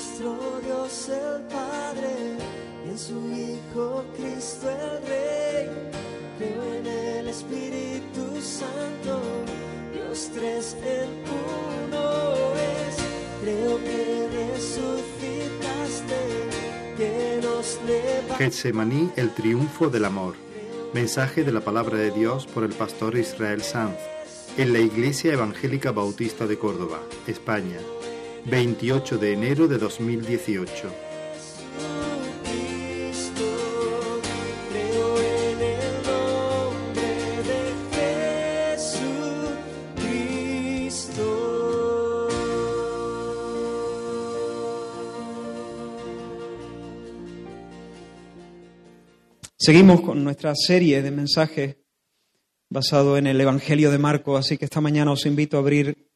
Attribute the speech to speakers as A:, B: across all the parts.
A: nuestro Dios el Padre y en su Hijo Cristo el Rey. Creo en el Espíritu Santo, Dios tres en uno es. Creo que resucitaste, que nos.
B: Getsemaní, el triunfo del amor. Mensaje de la palabra de Dios por el pastor Israel Sanz en la Iglesia Evangélica Bautista de Córdoba, España, 28 de enero de 2018.
A: Cristo, creo en el nombre de Jesucristo.
C: Seguimos con nuestra serie de mensajes basado en el Evangelio de Marcos, así que esta mañana os invito a abrir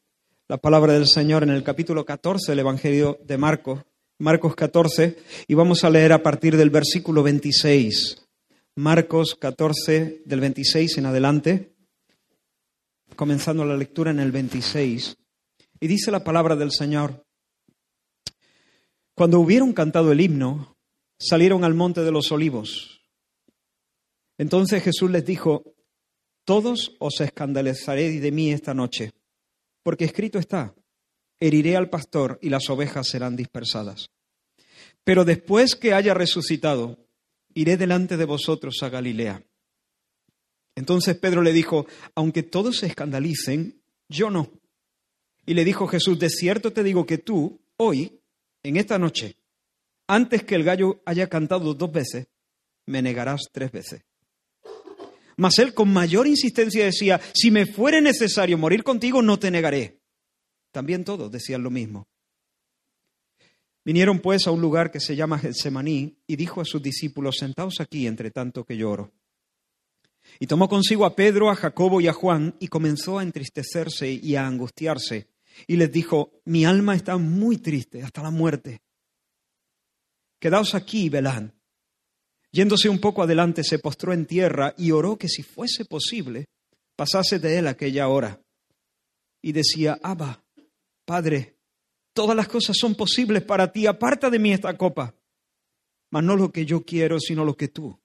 C: la palabra del Señor en el capítulo 14 del Evangelio de Marcos, Marcos 14, y vamos a leer a partir del versículo 26. Marcos 14 del 26 en adelante, comenzando la lectura en el 26. Y dice la palabra del Señor, cuando hubieron cantado el himno, salieron al monte de los olivos. Entonces Jesús les dijo, todos os escandalizaréis de mí esta noche, porque escrito está, heriré al pastor y las ovejas serán dispersadas. Pero después que haya resucitado, iré delante de vosotros a Galilea. Entonces Pedro le dijo, aunque todos se escandalicen, yo no. Y le dijo Jesús, de cierto te digo que tú, hoy, en esta noche, antes que el gallo haya cantado dos veces, me negarás tres veces. Mas él con mayor insistencia decía, si me fuere necesario morir contigo, no te negaré. También todos decían lo mismo. Vinieron pues a un lugar que se llama Getsemaní y dijo a sus discípulos, sentaos aquí entre tanto que lloro. Y tomó consigo a Pedro, a Jacobo y a Juan y comenzó a entristecerse y a angustiarse. Y les dijo, mi alma está muy triste hasta la muerte. Quedaos aquí y velad. Yéndose un poco adelante, se postró en tierra y oró que si fuese posible, pasase de él aquella hora. Y decía, Abba, Padre, todas las cosas son posibles para ti, aparta de mí esta copa, mas no lo que yo quiero, sino lo que tú.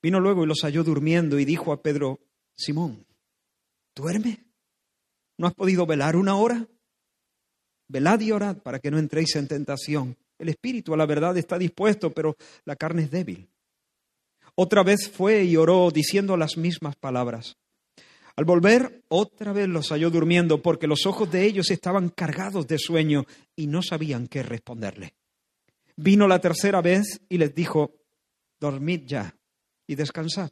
C: Vino luego y los halló durmiendo y dijo a Pedro, Simón, ¿duerme? ¿No has podido velar una hora? Velad y orad para que no entréis en tentación. El espíritu a la verdad está dispuesto, pero la carne es débil. Otra vez fue y oró diciendo las mismas palabras. Al volver, otra vez los halló durmiendo porque los ojos de ellos estaban cargados de sueño y no sabían qué responderle. Vino la tercera vez y les dijo, dormid ya y descansad.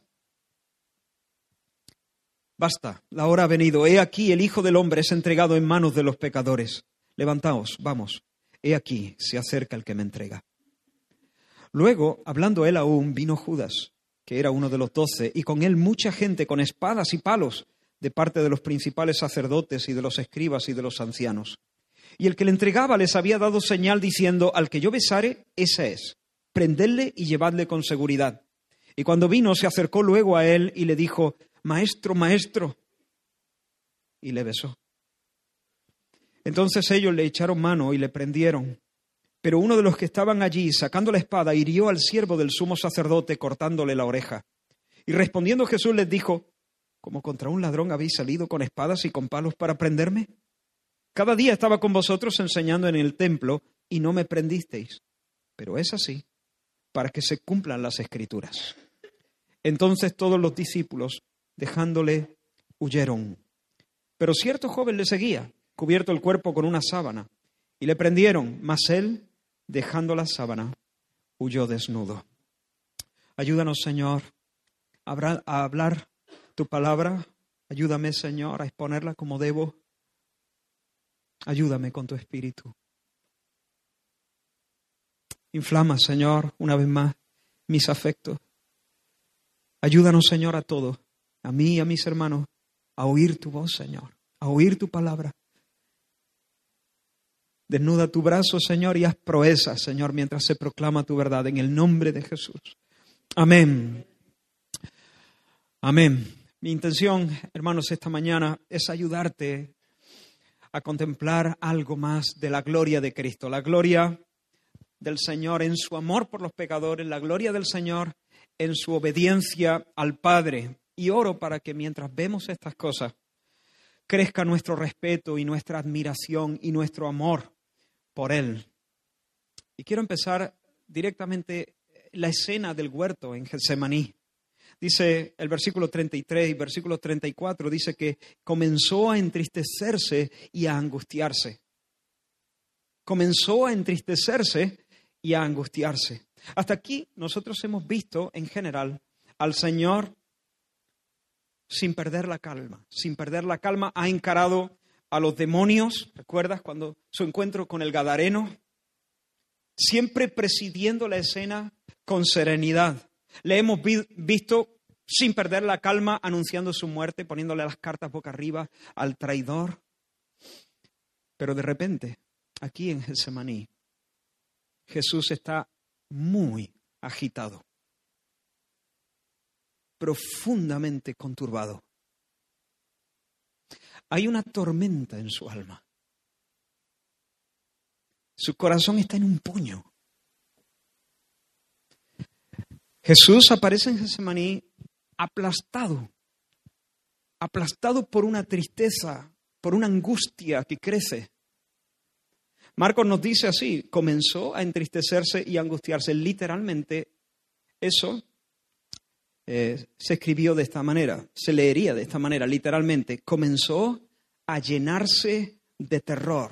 C: Basta, la hora ha venido. He aquí el Hijo del Hombre es entregado en manos de los pecadores. Levantaos, vamos. He aquí, se acerca el que me entrega. Luego, hablando él aún, vino Judas, que era uno de los doce, y con él mucha gente con espadas y palos de parte de los principales sacerdotes y de los escribas y de los ancianos. Y el que le entregaba les había dado señal diciendo, al que yo besare, ese es. Prendedle y llevadle con seguridad. Y cuando vino, se acercó luego a él y le dijo, Maestro, maestro. Y le besó. Entonces ellos le echaron mano y le prendieron. Pero uno de los que estaban allí, sacando la espada, hirió al siervo del sumo sacerdote, cortándole la oreja. Y respondiendo Jesús les dijo, ¿Como contra un ladrón habéis salido con espadas y con palos para prenderme? Cada día estaba con vosotros enseñando en el templo y no me prendisteis. Pero es así, para que se cumplan las escrituras. Entonces todos los discípulos, dejándole, huyeron. Pero cierto joven le seguía cubierto el cuerpo con una sábana, y le prendieron, mas él, dejando la sábana, huyó desnudo. Ayúdanos, Señor, a hablar tu palabra. Ayúdame, Señor, a exponerla como debo. Ayúdame con tu espíritu. Inflama, Señor, una vez más, mis afectos. Ayúdanos, Señor, a todos, a mí y a mis hermanos, a oír tu voz, Señor, a oír tu palabra. Desnuda tu brazo, Señor, y haz proezas, Señor, mientras se proclama tu verdad, en el nombre de Jesús. Amén. Amén. Mi intención, hermanos, esta mañana es ayudarte a contemplar algo más de la gloria de Cristo, la gloria del Señor en su amor por los pecadores, la gloria del Señor en su obediencia al Padre. Y oro para que mientras vemos estas cosas, crezca nuestro respeto y nuestra admiración y nuestro amor por Él. Y quiero empezar directamente la escena del huerto en Getsemaní. Dice el versículo 33 y versículo 34, dice que comenzó a entristecerse y a angustiarse. Comenzó a entristecerse y a angustiarse. Hasta aquí nosotros hemos visto en general al Señor sin perder la calma, sin perder la calma, ha encarado a los demonios, ¿recuerdas cuando su encuentro con el Gadareno? Siempre presidiendo la escena con serenidad. Le hemos visto sin perder la calma anunciando su muerte, poniéndole las cartas boca arriba al traidor. Pero de repente, aquí en Getsemaní, Jesús está muy agitado, profundamente conturbado. Hay una tormenta en su alma. Su corazón está en un puño. Jesús aparece en Getsemaní aplastado, aplastado por una tristeza, por una angustia que crece. Marcos nos dice así, comenzó a entristecerse y angustiarse. Literalmente, eso eh, se escribió de esta manera, se leería de esta manera, literalmente. Comenzó a llenarse de terror.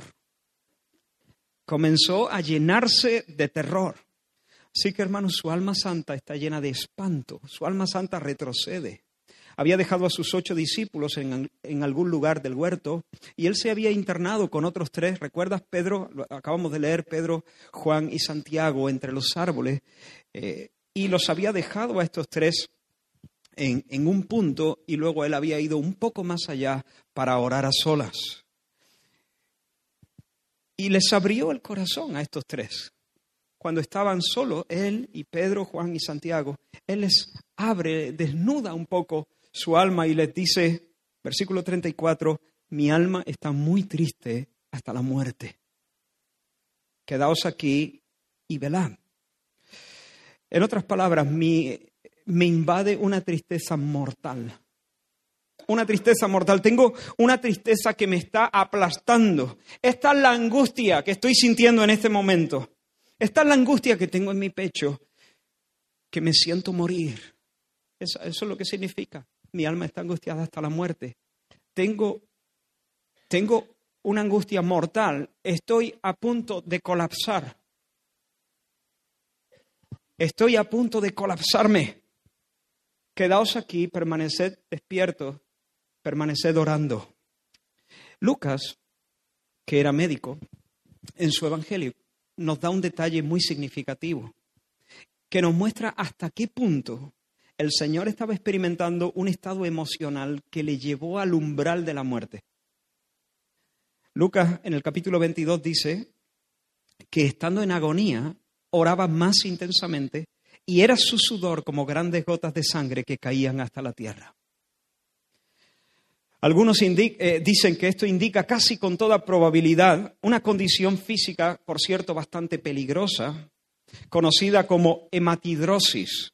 C: Comenzó a llenarse de terror. Así que, hermanos, su alma santa está llena de espanto. Su alma santa retrocede había dejado a sus ocho discípulos en, algún lugar del huerto y él se había internado con otros tres. ¿Recuerdas, Pedro? Acabamos de leer Pedro, Juan y Santiago entre los árboles. Eh, y los había dejado a estos tres en, un punto y luego él había ido un poco más allá para orar a solas. Y les abrió el corazón a estos tres cuando estaban solos, él y Pedro, Juan y Santiago, él les abre, desnuda un poco su alma y les dice, versículo 34, mi alma está muy triste hasta la muerte. Quedaos aquí y velad. En otras palabras, me invade una tristeza mortal. Una tristeza mortal. Tengo una tristeza que me está aplastando. Esta es la angustia que estoy sintiendo en este momento. Esta es la angustia que tengo en mi pecho, que me siento morir. eso es lo que significa mi alma está angustiada hasta la muerte. Tengo, tengo una angustia mortal. Estoy a punto de colapsar. Estoy a punto de colapsarme. Quedaos aquí, permaneced despiertos, permaneced orando. Lucas, que era médico, en su evangelio nos da un detalle muy significativo, que nos muestra hasta qué punto el Señor estaba experimentando un estado emocional que le llevó al umbral de la muerte. Lucas en el capítulo 22 dice que estando en agonía oraba más intensamente y era su sudor como grandes gotas de sangre que caían hasta la tierra. Algunos eh, dicen que esto indica casi con toda probabilidad una condición física, por cierto, bastante peligrosa, conocida como hematidrosis,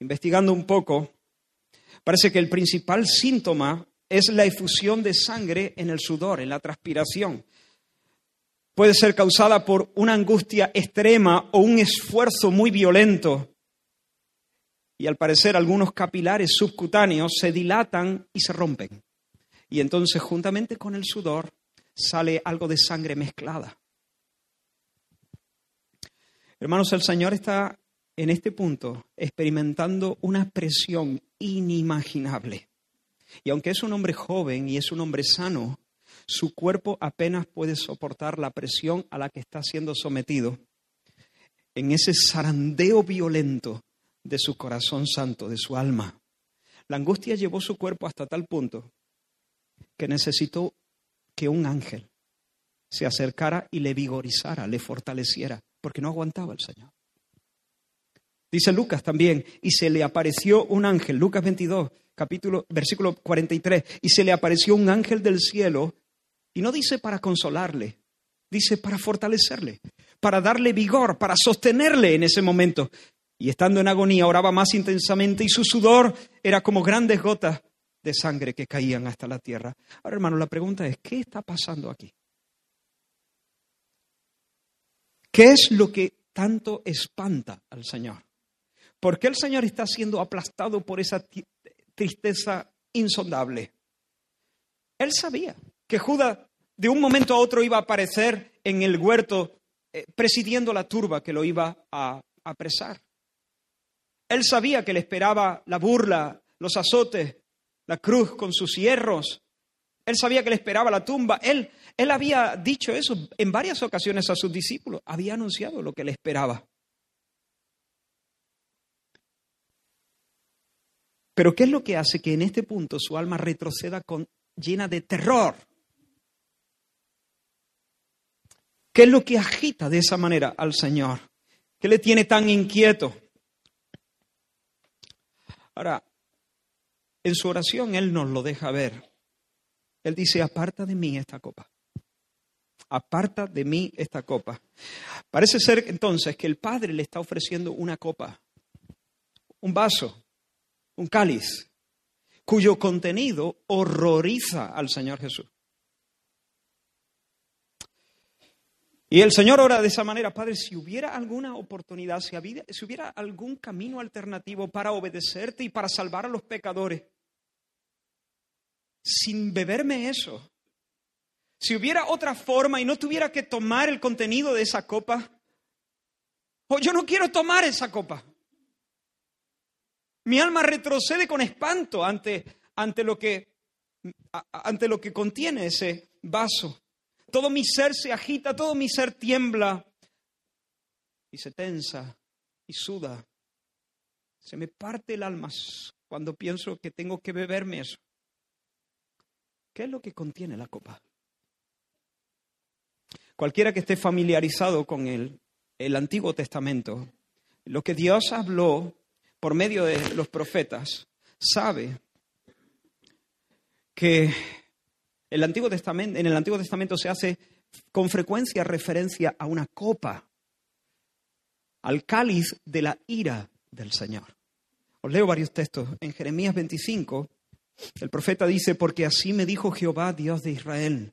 C: investigando un poco, parece que el principal síntoma es la efusión de sangre en el sudor, en la transpiración. Puede ser causada por una angustia extrema o un esfuerzo muy violento. Y al parecer algunos capilares subcutáneos se dilatan y se rompen. Y entonces juntamente con el sudor sale algo de sangre mezclada. Hermanos, el Señor está en este punto experimentando una presión inimaginable. Y aunque es un hombre joven y es un hombre sano, su cuerpo apenas puede soportar la presión a la que está siendo sometido en ese zarandeo violento de su corazón santo, de su alma. La angustia llevó su cuerpo hasta tal punto que necesitó que un ángel se acercara y le vigorizara, le fortaleciera, porque no aguantaba el Señor. Dice Lucas también, y se le apareció un ángel, Lucas 22, capítulo, versículo 43, y se le apareció un ángel del cielo Y no dice para consolarle, dice para fortalecerle, para darle vigor, para sostenerle en ese momento. Y estando en agonía oraba más intensamente y su sudor era como grandes gotas de sangre que caían hasta la tierra. Ahora, hermano, la pregunta es, ¿qué está pasando aquí? ¿Qué es lo que tanto espanta al Señor? ¿Por qué el Señor está siendo aplastado por esa tristeza insondable? Él sabía que Judas de un momento a otro iba a aparecer en el huerto eh, presidiendo la turba que lo iba a apresar. Él sabía que le esperaba la burla, los azotes, la cruz con sus hierros. Él sabía que le esperaba la tumba. Él, él había dicho eso en varias ocasiones a sus discípulos. Había anunciado lo que le esperaba. Pero ¿qué es lo que hace que en este punto su alma retroceda con, llena de terror? ¿Qué es lo que agita de esa manera al Señor? ¿Qué le tiene tan inquieto? Ahora, en su oración Él nos lo deja ver. Él dice, aparta de mí esta copa. Aparta de mí esta copa. Parece ser entonces que el Padre le está ofreciendo una copa, un vaso, un cáliz, cuyo contenido horroriza al Señor Jesús. Y el Señor ora de esa manera, Padre, si hubiera alguna oportunidad, si, si hubiera algún camino alternativo para obedecerte y para salvar a los pecadores, sin beberme eso, si hubiera otra forma y no tuviera que tomar el contenido de esa copa, o yo no quiero tomar esa copa. Mi alma retrocede con espanto ante, ante, lo, que, ante lo que contiene ese vaso. Todo mi ser se agita, todo mi ser tiembla y se tensa y suda. Se me parte el alma cuando pienso que tengo que beberme eso. ¿Qué es lo que contiene la copa? Cualquiera que esté familiarizado con el, el Antiguo Testamento, lo que Dios habló por medio de los profetas, sabe que en el Antiguo Testamento se hace con frecuencia referencia a una copa, al cáliz de la ira del Señor. Os leo varios textos. En Jeremías 25, el profeta dice, porque así me dijo Jehová, Dios de Israel,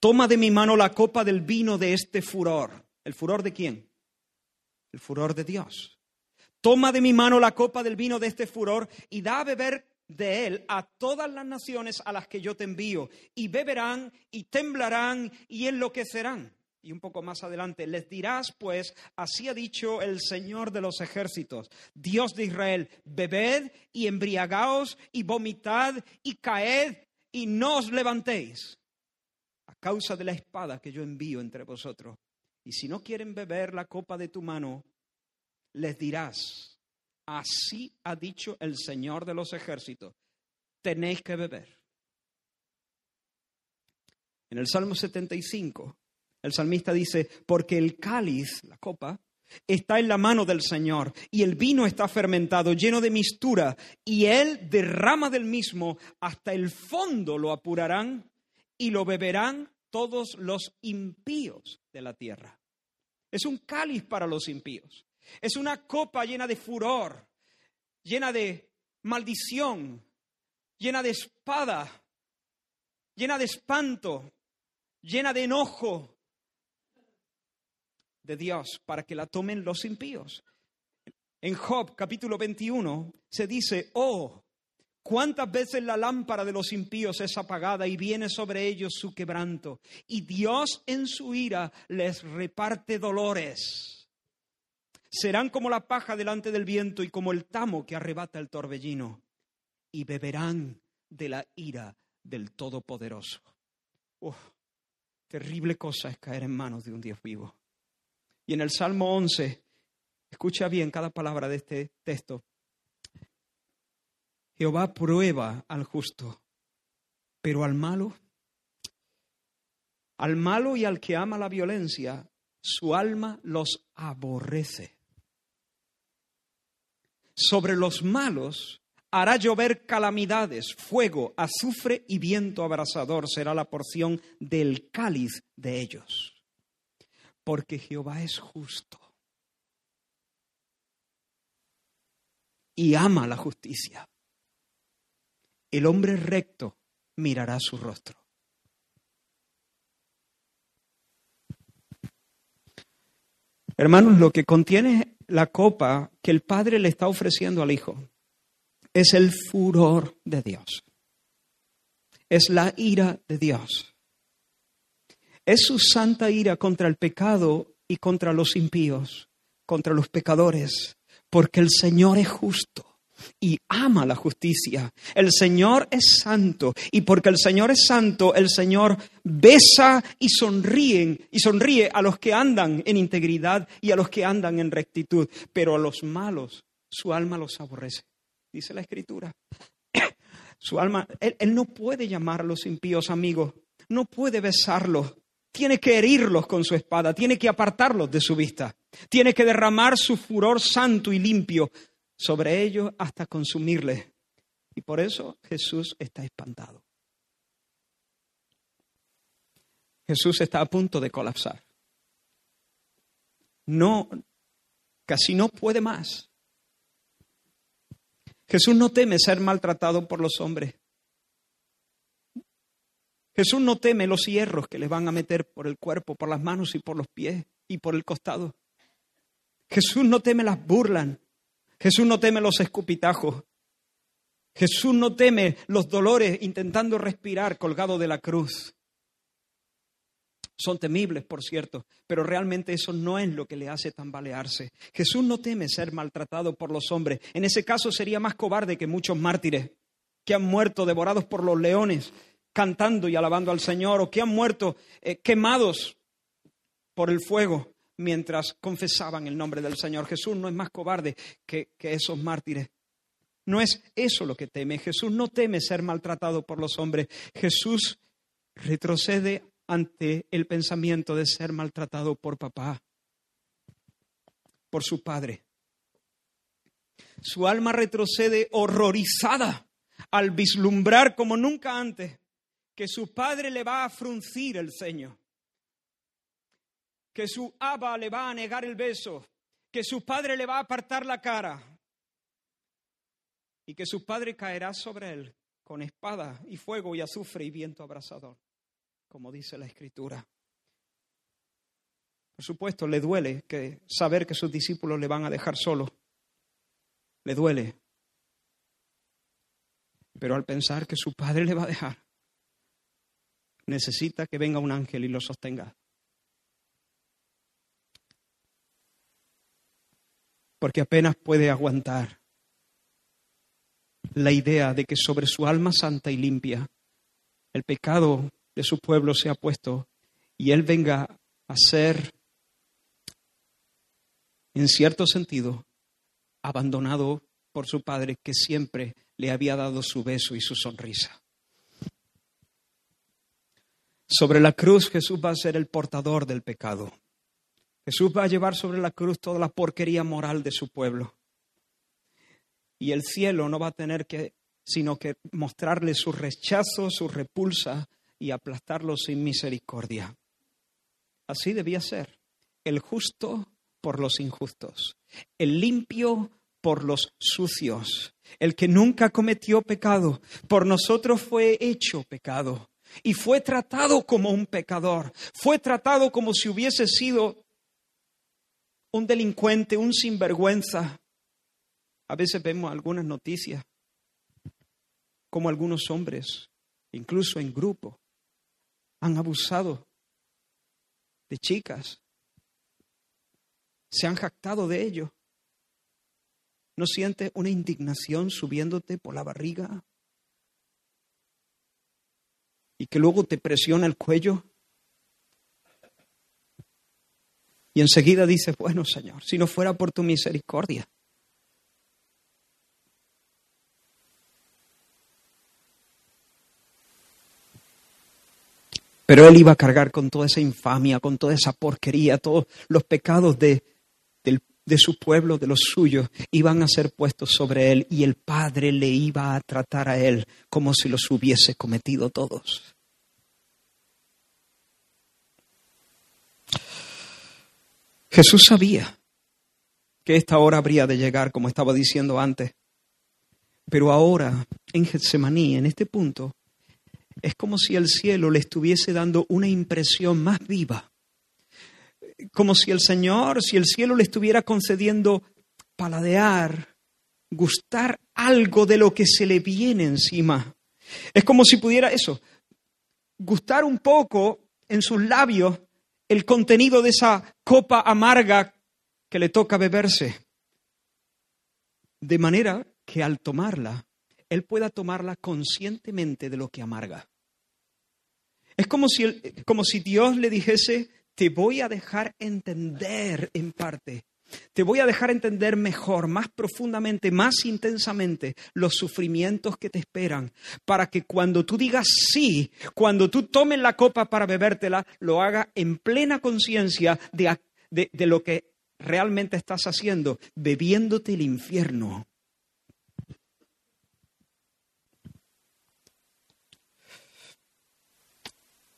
C: toma de mi mano la copa del vino de este furor. ¿El furor de quién? El furor de Dios. Toma de mi mano la copa del vino de este furor y da a beber de él a todas las naciones a las que yo te envío, y beberán y temblarán y enloquecerán. Y un poco más adelante, les dirás, pues, así ha dicho el Señor de los ejércitos, Dios de Israel, bebed y embriagaos y vomitad y caed y no os levantéis a causa de la espada que yo envío entre vosotros. Y si no quieren beber la copa de tu mano, les dirás, Así ha dicho el Señor de los ejércitos. Tenéis que beber. En el Salmo 75, el salmista dice, porque el cáliz, la copa, está en la mano del Señor y el vino está fermentado, lleno de mistura, y Él derrama del mismo hasta el fondo lo apurarán y lo beberán todos los impíos de la tierra. Es un cáliz para los impíos. Es una copa llena de furor, llena de maldición, llena de espada, llena de espanto, llena de enojo de Dios para que la tomen los impíos. En Job capítulo 21 se dice, oh, cuántas veces la lámpara de los impíos es apagada y viene sobre ellos su quebranto, y Dios en su ira les reparte dolores. Serán como la paja delante del viento y como el tamo que arrebata el torbellino. Y beberán de la ira del Todopoderoso. terrible cosa es caer en manos de un Dios vivo. Y en el Salmo 11, escucha bien cada palabra de este texto. Jehová prueba al justo, pero al malo, al malo y al que ama la violencia, su alma los aborrece sobre los malos hará llover calamidades, fuego, azufre y viento abrasador será la porción del cáliz de ellos. Porque Jehová es justo y ama la justicia. El hombre recto mirará su rostro. Hermanos, lo que contiene la copa que el Padre le está ofreciendo al Hijo es el furor de Dios. Es la ira de Dios. Es su santa ira contra el pecado y contra los impíos, contra los pecadores, porque el Señor es justo y ama la justicia. El Señor es santo y porque el Señor es santo, el Señor besa y sonríe y sonríe a los que andan en integridad y a los que andan en rectitud, pero a los malos su alma los aborrece dice la escritura. Su alma, él, no puede llamar a los impíos amigos, no puede besarlos, tiene que herirlos con su espada, tiene que apartarlos de su vista, tiene que derramar su furor santo y limpio sobre ellos hasta consumirles. Y por eso Jesús está espantado. Jesús está a punto de colapsar. No, casi no puede más. Jesús no teme ser maltratado por los hombres. Jesús no teme los hierros que le van a meter por el cuerpo, por las manos y por los pies y por el costado. Jesús no teme las burlas. Jesús no teme los escupitajos. Jesús no teme los dolores intentando respirar colgado de la cruz. Son temibles, por cierto, pero realmente eso no es lo que le hace tambalearse. Jesús no teme ser maltratado por los hombres. En ese caso sería más cobarde que muchos mártires que han muerto devorados por los leones, cantando y alabando al Señor, o que han muerto eh, quemados por el fuego mientras confesaban el nombre del Señor. Jesús no es más cobarde que, esos mártires. No es eso lo que teme. Jesús no teme ser maltratado por los hombres. Jesús retrocede ante el pensamiento de ser maltratado por papá, por su padre. Su alma retrocede horrorizada al vislumbrar como nunca antes que su padre le va a fruncir el ceño, que su aba le va a negar el beso, que su padre le va a apartar la cara y que su padre caerá sobre él con espada y fuego y azufre y viento abrasador como dice la escritura. Por supuesto, le duele que saber que sus discípulos le van a dejar solo. Le duele. Pero al pensar que su padre le va a dejar, necesita que venga un ángel y lo sostenga. Porque apenas puede aguantar la idea de que sobre su alma santa y limpia el pecado de su pueblo se ha puesto y él venga a ser, en cierto sentido, abandonado por su padre que siempre le había dado su beso y su sonrisa. Sobre la cruz Jesús va a ser el portador del pecado. Jesús va a llevar sobre la cruz toda la porquería moral de su pueblo. Y el cielo no va a tener que sino que mostrarle su rechazo, su repulsa y aplastarlo sin misericordia. Así debía ser. El justo por los injustos, el limpio por los sucios, el que nunca cometió pecado, por nosotros fue hecho pecado y fue tratado como un pecador, fue tratado como si hubiese sido un delincuente, un sinvergüenza. A veces vemos algunas noticias como algunos hombres, incluso en grupo, han abusado de chicas, se han jactado de ello. ¿No sientes una indignación subiéndote por la barriga? Y que luego te presiona el cuello. Y enseguida dices, bueno Señor, si no fuera por tu misericordia, Pero él iba a cargar con toda esa infamia, con toda esa porquería, todos los pecados de, de su pueblo, de los suyos, iban a ser puestos sobre él y el Padre le iba a tratar a él como si los hubiese cometido todos. Jesús sabía que esta hora habría de llegar, como estaba diciendo antes. Pero ahora, en Getsemaní, en este punto, es como si el cielo le estuviese dando una impresión más viva. Como si el Señor, si el cielo le estuviera concediendo paladear, gustar algo de lo que se le viene encima. Es como si pudiera eso, gustar un poco en sus labios el contenido de esa copa amarga que le toca beberse. De manera que al tomarla, él pueda tomarla conscientemente de lo que amarga. Es como si, como si Dios le dijese, te voy a dejar entender en parte, te voy a dejar entender mejor, más profundamente, más intensamente los sufrimientos que te esperan, para que cuando tú digas sí, cuando tú tomes la copa para bebértela, lo haga en plena conciencia de, de, de lo que realmente estás haciendo, bebiéndote el infierno.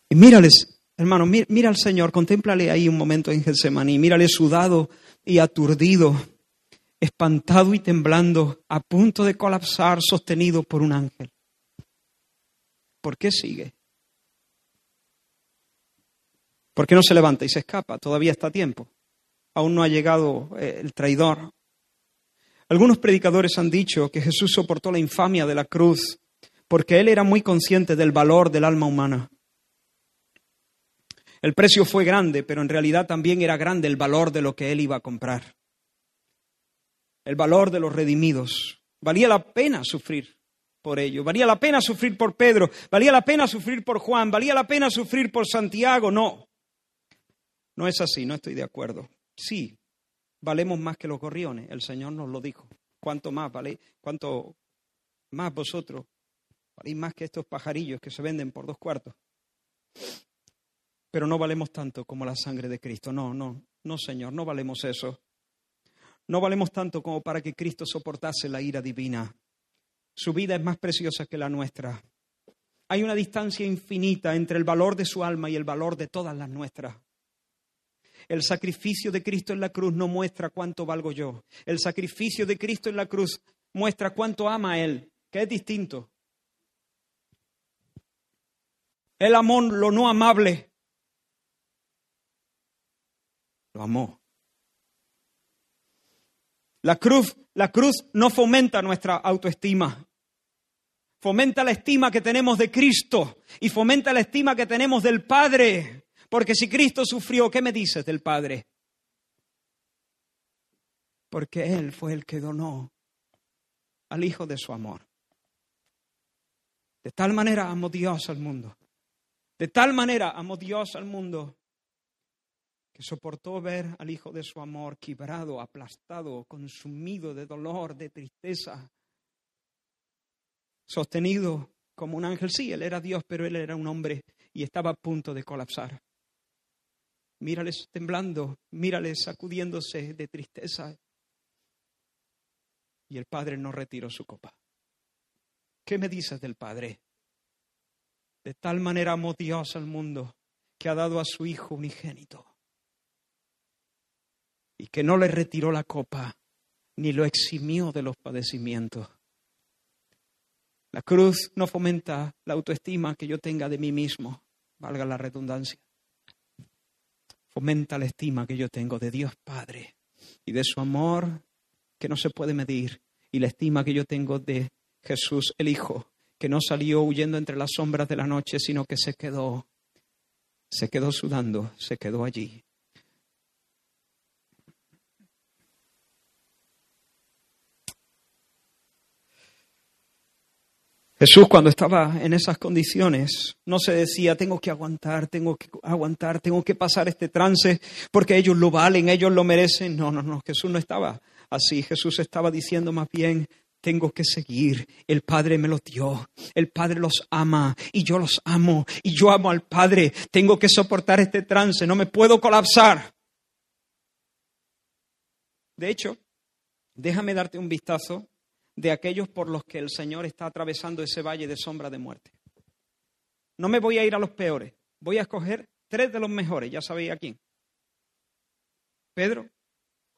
C: Y mírales, hermano, mira, al Señor, contémplale ahí un momento en Getsemaní, mírale sudado y aturdido, espantado y temblando, a punto de colapsar, sostenido por un ángel. ¿Por qué sigue? ¿Por qué no se levanta y se escapa? Todavía está a tiempo. Aún no ha llegado eh, el traidor. Algunos predicadores han dicho que Jesús soportó la infamia de la cruz porque él era muy consciente del valor del alma humana. El precio fue grande, pero en realidad también era grande el valor de lo que él iba a comprar. El valor de los redimidos. Valía la pena sufrir por ello. Valía la pena sufrir por Pedro. Valía la pena sufrir por Juan. Valía la pena sufrir por Santiago. No. No es así, no estoy de acuerdo. Sí, valemos más que los gorriones. El Señor nos lo dijo. ¿Cuánto más vale? ¿Cuánto más vosotros? Valéis más que estos pajarillos que se venden por dos cuartos pero no valemos tanto como la sangre de Cristo. No, no, no, Señor, no valemos eso. No valemos tanto como para que Cristo soportase la ira divina. Su vida es más preciosa que la nuestra. Hay una distancia infinita entre el valor de su alma y el valor de todas las nuestras. El sacrificio de Cristo en la cruz no muestra cuánto valgo yo. El sacrificio de Cristo en la cruz muestra cuánto ama a Él, que es distinto. El amor, lo no amable, lo amó. La cruz, la cruz no fomenta nuestra autoestima. Fomenta la estima que tenemos de Cristo y fomenta la estima que tenemos del Padre. Porque si Cristo sufrió, ¿qué me dices del Padre? Porque Él fue el que donó al Hijo de su amor. De tal manera amó Dios al mundo. De tal manera amó Dios al mundo soportó ver al Hijo de su amor quebrado, aplastado, consumido de dolor, de tristeza, sostenido como un ángel. Sí, él era Dios, pero él era un hombre y estaba a punto de colapsar. Mírales temblando, mírales sacudiéndose de tristeza. Y el Padre no retiró su copa. ¿Qué me dices del Padre? De tal manera amó Dios al mundo que ha dado a su Hijo unigénito y que no le retiró la copa ni lo eximió de los padecimientos. La cruz no fomenta la autoestima que yo tenga de mí mismo, valga la redundancia. Fomenta la estima que yo tengo de Dios Padre y de su amor que no se puede medir y la estima que yo tengo de Jesús el Hijo, que no salió huyendo entre las sombras de la noche, sino que se quedó, se quedó sudando, se quedó allí Jesús cuando estaba en esas condiciones no se decía, tengo que aguantar, tengo que aguantar, tengo que pasar este trance porque ellos lo valen, ellos lo merecen. No, no, no, Jesús no estaba así. Jesús estaba diciendo más bien, tengo que seguir. El Padre me los dio. El Padre los ama y yo los amo y yo amo al Padre. Tengo que soportar este trance, no me puedo colapsar. De hecho, déjame darte un vistazo de aquellos por los que el Señor está atravesando ese valle de sombra de muerte. No me voy a ir a los peores, voy a escoger tres de los mejores, ya sabéis a quién. Pedro,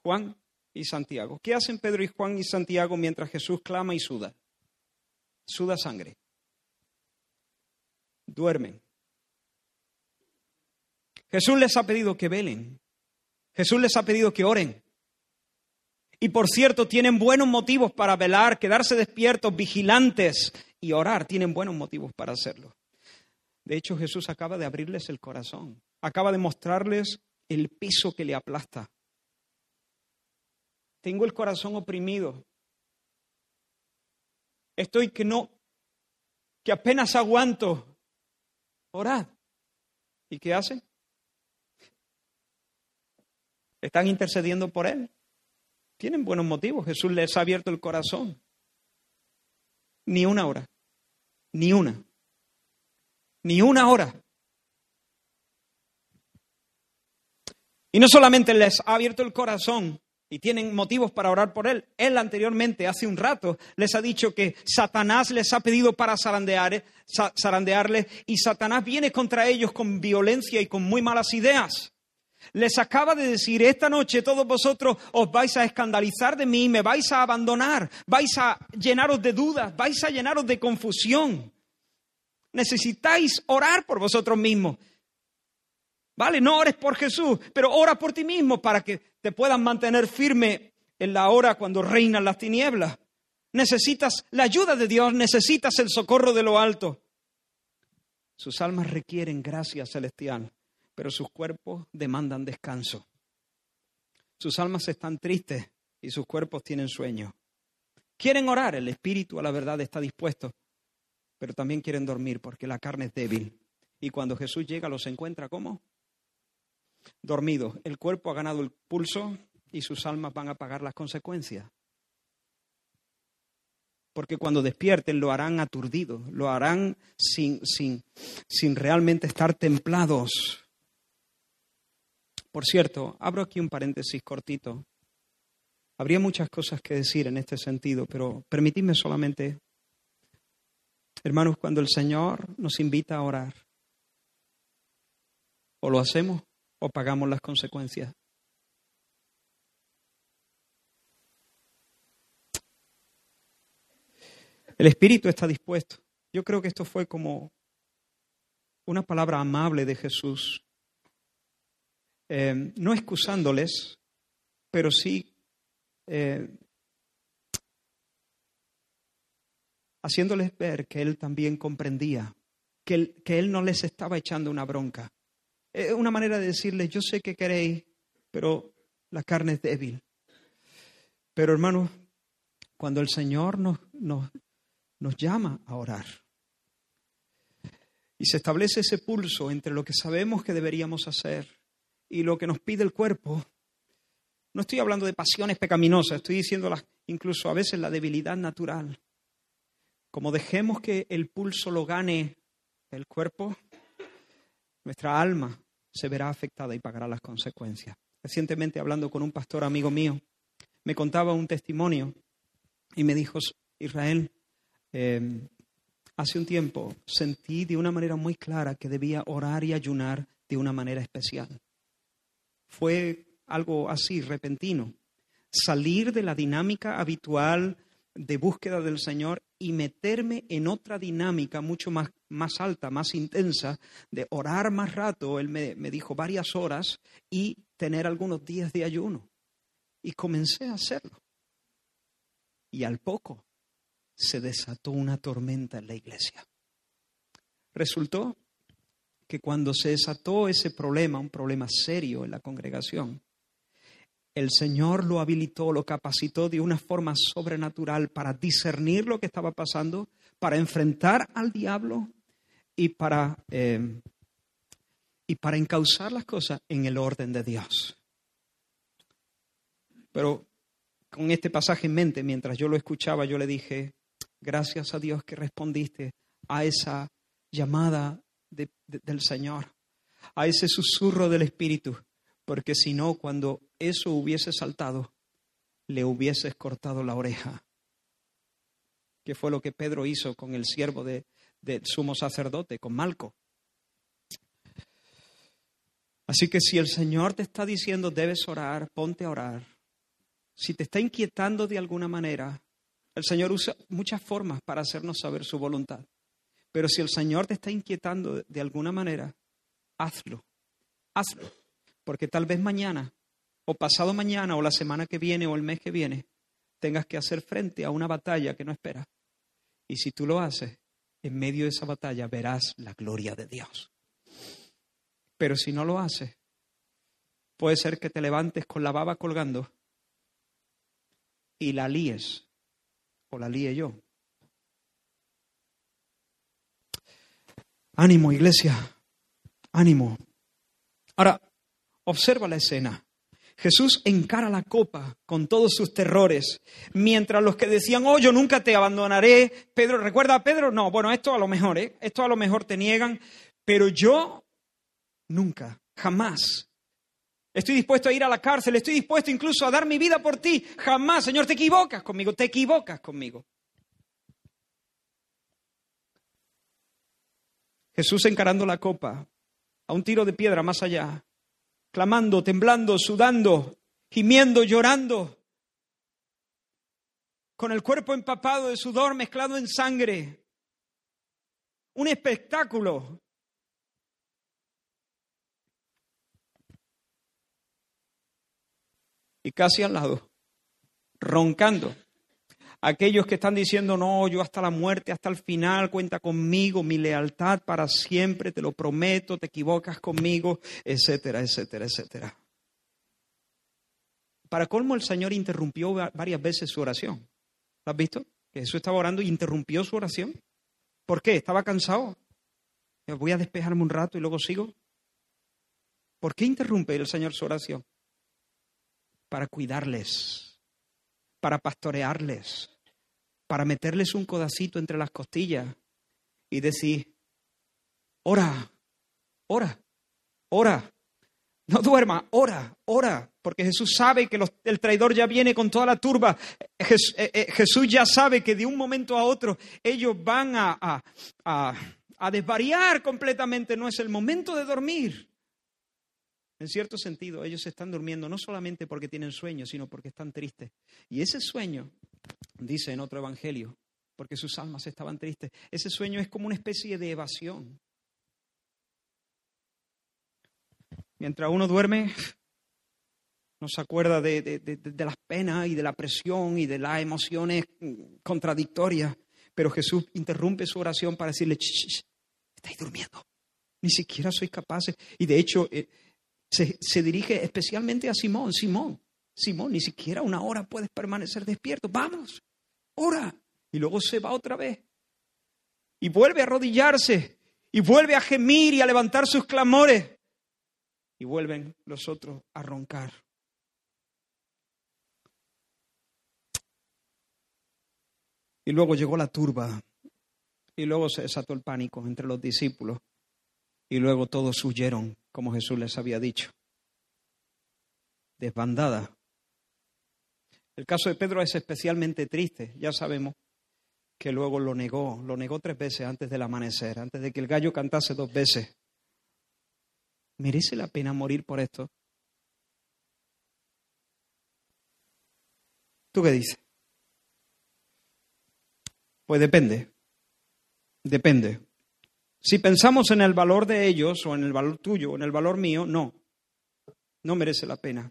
C: Juan y Santiago. ¿Qué hacen Pedro y Juan y Santiago mientras Jesús clama y suda? Suda sangre. Duermen. Jesús les ha pedido que velen. Jesús les ha pedido que oren. Y por cierto, tienen buenos motivos para velar, quedarse despiertos, vigilantes y orar. Tienen buenos motivos para hacerlo. De hecho, Jesús acaba de abrirles el corazón. Acaba de mostrarles el piso que le aplasta. Tengo el corazón oprimido. Estoy que no, que apenas aguanto. Orad. ¿Y qué hacen? Están intercediendo por él. Tienen buenos motivos. Jesús les ha abierto el corazón. Ni una hora. Ni una. Ni una hora. Y no solamente les ha abierto el corazón y tienen motivos para orar por él. Él anteriormente, hace un rato, les ha dicho que Satanás les ha pedido para zarandear, zarandearles y Satanás viene contra ellos con violencia y con muy malas ideas. Les acaba de decir, esta noche todos vosotros os vais a escandalizar de mí, me vais a abandonar, vais a llenaros de dudas, vais a llenaros de confusión. Necesitáis orar por vosotros mismos. ¿Vale? No ores por Jesús, pero ora por ti mismo para que te puedan mantener firme en la hora cuando reinan las tinieblas. Necesitas la ayuda de Dios, necesitas el socorro de lo alto. Sus almas requieren gracia celestial, pero sus cuerpos demandan descanso. Sus almas están tristes y sus cuerpos tienen sueño. Quieren orar, el espíritu a la verdad está dispuesto, pero también quieren dormir porque la carne es débil. Y cuando Jesús llega los encuentra ¿cómo? dormido. El cuerpo ha ganado el pulso y sus almas van a pagar las consecuencias. Porque cuando despierten lo harán aturdidos, lo harán sin, sin, sin realmente estar templados. Por cierto, abro aquí un paréntesis cortito. Habría muchas cosas que decir en este sentido, pero permitidme solamente, hermanos, cuando el Señor nos invita a orar, o lo hacemos o pagamos las consecuencias. El espíritu está dispuesto. Yo creo que esto fue como una palabra amable de Jesús, eh, no excusándoles, pero sí eh, haciéndoles ver que Él también comprendía, que que él no les estaba echando una bronca, es una manera de decirles, yo sé que queréis, pero la carne es débil. Pero hermanos, cuando el Señor nos, nos, nos llama a orar y se establece ese pulso entre lo que sabemos que deberíamos hacer y lo que nos pide el cuerpo, no estoy hablando de pasiones pecaminosas, estoy diciendo incluso a veces la debilidad natural. Como dejemos que el pulso lo gane el cuerpo, nuestra alma se verá afectada y pagará las consecuencias. Recientemente, hablando con un pastor amigo mío, me contaba un testimonio y me dijo, Israel, em, hace un tiempo sentí de una manera muy clara que debía orar y ayunar de una manera especial. Fue algo así, repentino. Salir de la dinámica habitual de búsqueda del Señor y meterme en otra dinámica mucho más, más alta, más intensa, de orar más rato, él me, me dijo varias horas, y tener algunos días de ayuno. Y comencé a hacerlo. Y al poco se desató una tormenta en la iglesia. Resultó que cuando se desató ese problema, un problema serio en la congregación, el Señor lo habilitó, lo capacitó de una forma sobrenatural para discernir lo que estaba pasando, para enfrentar al diablo y para, eh, y para encauzar las cosas en el orden de Dios. Pero con este pasaje en mente, mientras yo lo escuchaba, yo le dije, gracias a Dios que respondiste a esa llamada del Señor, a ese susurro del Espíritu porque si no, cuando eso hubiese saltado, le hubieses cortado la oreja. Que fue lo que Pedro hizo con el siervo de, sumo sacerdote, con Malco. Así que si el Señor te está diciendo debes orar, ponte a orar. Si te está inquietando de alguna manera, el Señor usa muchas formas para hacernos saber su voluntad. Pero si el Señor te está inquietando de alguna manera, hazlo. Hazlo. Porque tal vez mañana, o pasado mañana, o la semana que viene, o el mes que viene, tengas que hacer frente a una batalla que no esperas. Y si tú lo haces, en medio de esa batalla verás la gloria de Dios. Pero si no lo haces, puede ser que te levantes con la baba colgando y la líes, o la líe yo. Ánimo, iglesia, ánimo. Ahora, observa la escena. Jesús encara la copa con todos sus terrores, mientras los que decían, oh, yo nunca te abandonaré, Pedro, ¿recuerda a Pedro? No, bueno, esto a lo mejor, ¿eh? Esto a lo mejor te niegan, pero yo nunca, jamás. Estoy dispuesto a ir a la cárcel, estoy dispuesto incluso a dar mi vida por ti, jamás, Señor, te equivocas conmigo, te equivocas conmigo. Jesús encarando la copa, a un tiro de piedra más allá, clamando, temblando, sudando, gimiendo, llorando, con el cuerpo empapado de sudor mezclado en sangre. Un espectáculo. Y casi al lado, roncando, aquellos que están diciendo, no, yo hasta la muerte, hasta el final, cuenta conmigo, mi lealtad para siempre, te lo prometo, te equivocas conmigo, etcétera, etcétera, etcétera. Para colmo, el Señor interrumpió varias veces su oración. ¿Lo has visto? Que Jesús estaba orando y interrumpió su oración. ¿Por qué? ¿Estaba cansado? Voy a despejarme un rato y luego sigo. ¿Por qué interrumpe el Señor su oración? Para cuidarles, para pastorearles, para meterles un codacito entre las costillas y decir, ora, ora, ora, no duerma, ora, ora, porque Jesús sabe que el traidor ya viene con toda la turba. Eh, eh, Jesús, ya sabe que de un momento a otro ellos van a, a, a desvariar completamente. No es el momento de dormir. En cierto sentido, ellos están durmiendo no solamente porque tienen sueño, sino porque están tristes. Y ese sueño dice en otro evangelio, porque sus almas estaban tristes. Ese sueño es como una especie de evasión. Mientras uno duerme, no se acuerda de, las penas y de la presión y de las emociones contradictorias. Pero Jesús interrumpe su oración para decirle, estáis durmiendo. Ni siquiera sois capaces. Y de hecho, eh, se, dirige especialmente a Simón. Simón, Simón, ni siquiera una hora puedes permanecer despierto. Vamos, ora. Y luego se va otra vez. Y vuelve a arrodillarse. Y vuelve a gemir y a levantar sus clamores. Y vuelven los otros a roncar. Y luego llegó la turba. Y luego se desató el pánico entre los discípulos. Y luego todos huyeron, como Jesús les había dicho. Desbandada. El caso de Pedro es especialmente triste, ya sabemos que luego lo negó, lo negó tres veces antes del amanecer, antes de que el gallo cantase dos veces. ¿Merece la pena morir por esto? ¿Tú qué dices? Pues depende, depende. Si pensamos en el valor de ellos o en el valor tuyo o en el valor mío, no, no merece la pena.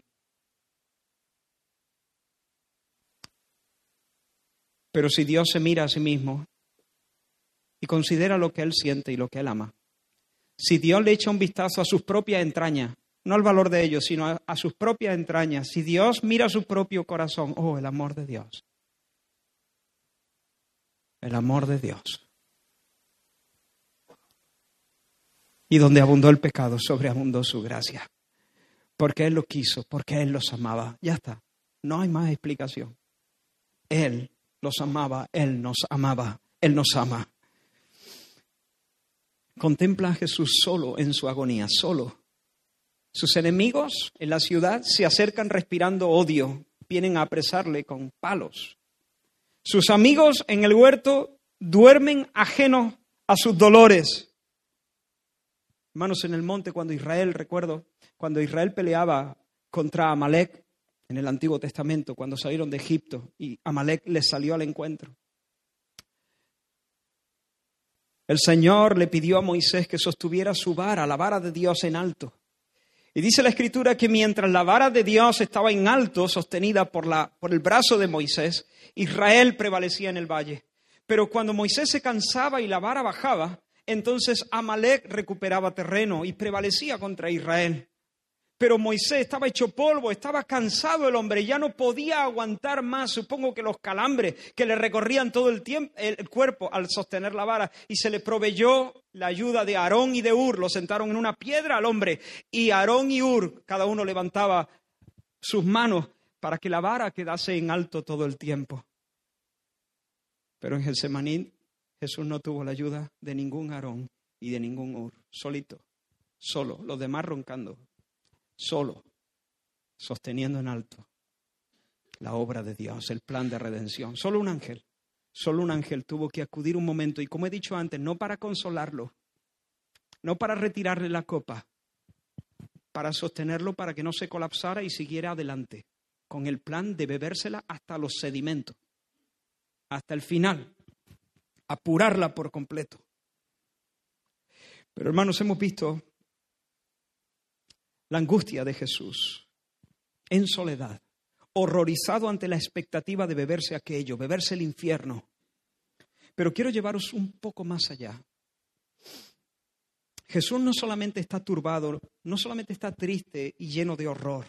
C: Pero si Dios se mira a sí mismo y considera lo que Él siente y lo que Él ama, si Dios le echa un vistazo a sus propias entrañas, no al valor de ellos, sino a, sus propias entrañas, si Dios mira a su propio corazón, oh, el amor de Dios, el amor de Dios. Y donde abundó el pecado, sobreabundó su gracia. Porque Él lo quiso, porque Él los amaba. Ya está. No hay más explicación. Él los amaba, Él nos amaba, Él nos ama. Contempla a Jesús solo en su agonía, solo. Sus enemigos en la ciudad se acercan respirando odio, vienen a apresarle con palos. Sus amigos en el huerto duermen ajenos a sus dolores. Hermanos, en el monte, cuando Israel, recuerdo, cuando Israel peleaba contra Amalek en el Antiguo Testamento, cuando salieron de Egipto y Amalek les salió al encuentro. El Señor le pidió a Moisés que sostuviera su vara, la vara de Dios en alto. Y dice la escritura que mientras la vara de Dios estaba en alto, sostenida por, la, por el brazo de Moisés, Israel prevalecía en el valle. Pero cuando Moisés se cansaba y la vara bajaba, entonces Amalek recuperaba terreno y prevalecía contra Israel. Pero Moisés estaba hecho polvo, estaba cansado el hombre, ya no podía aguantar más, supongo que los calambres que le recorrían todo el, tiempo, el cuerpo al sostener la vara, y se le proveyó la ayuda de Aarón y de Ur, lo sentaron en una piedra al hombre, y Aarón y Ur, cada uno levantaba sus manos para que la vara quedase en alto todo el tiempo. Pero en Getsemaní Jesús no tuvo la ayuda de ningún Aarón y de ningún Ur, solito, solo, los demás roncando solo, sosteniendo en alto la obra de Dios, el plan de redención. Solo un ángel, solo un ángel tuvo que acudir un momento y como he dicho antes, no para consolarlo, no para retirarle la copa, para sostenerlo para que no se colapsara y siguiera adelante, con el plan de bebérsela hasta los sedimentos, hasta el final, apurarla por completo. Pero hermanos, hemos visto la angustia de Jesús en soledad, horrorizado ante la expectativa de beberse aquello, beberse el infierno. Pero quiero llevaros un poco más allá. Jesús no solamente está turbado, no solamente está triste y lleno de horror.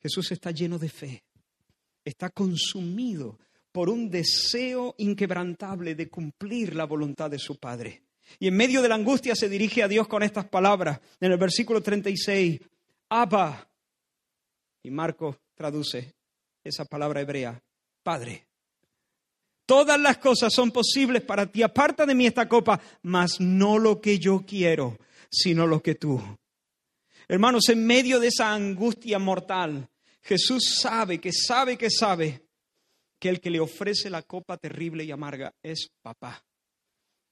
C: Jesús está lleno de fe. Está consumido por un deseo inquebrantable de cumplir la voluntad de su Padre. Y en medio de la angustia se dirige a Dios con estas palabras. En el versículo 36, Abba. Y Marco traduce esa palabra hebrea, Padre. Todas las cosas son posibles para ti. Aparta de mí esta copa, mas no lo que yo quiero, sino lo que tú. Hermanos, en medio de esa angustia mortal, Jesús sabe que sabe que sabe que el que le ofrece la copa terrible y amarga es papá